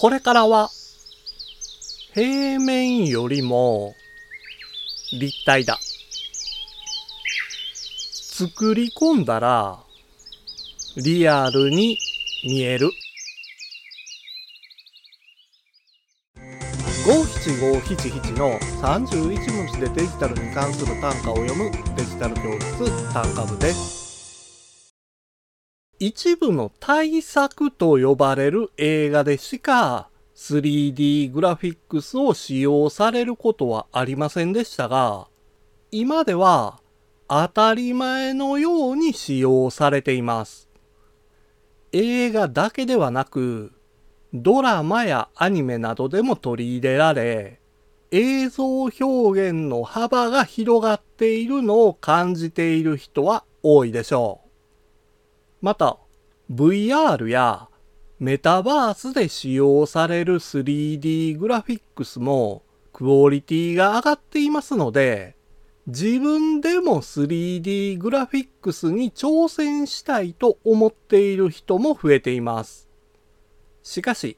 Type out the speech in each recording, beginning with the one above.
これからは平面よりも立体だ。作り込んだらリアルに見える。五七五七七の31文字でデジタルに関する単価を読むデジタル教室単価部です。一部の対策と呼ばれる映画でしか 3D グラフィックスを使用されることはありませんでしたが、今では当たり前のように使用されています。映画だけではなく、ドラマやアニメなどでも取り入れられ、映像表現の幅が広がっているのを感じている人は多いでしょう。また、VR やメタバースで使用される 3D グラフィックスもクオリティが上がっていますので、自分でも 3D グラフィックスに挑戦したいと思っている人も増えています。しかし、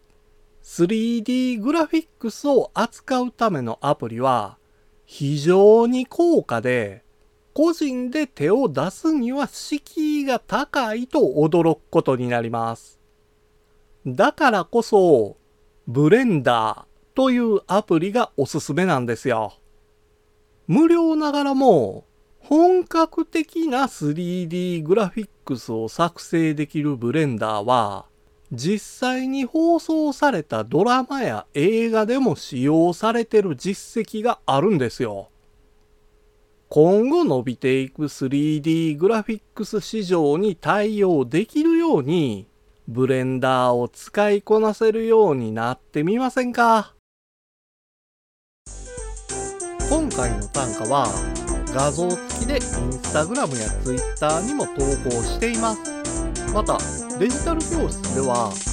3D グラフィックスを扱うためのアプリは非常に高価で、個人で手を出すには敷居が高いと驚くことになります。だからこそ、ブレンダーというアプリがおすすめなんですよ。無料ながらも、本格的な 3D グラフィックスを作成できるブレンダーは、実際に放送されたドラマや映画でも使用されてる実績があるんですよ。今後伸びていく 3D グラフィックス市場に対応できるように、ブレンダーを使いこなせるようになってみませんか？今回の単価は画像付きでインスタグラムやツイッターにも投稿しています。また、デジタル教室では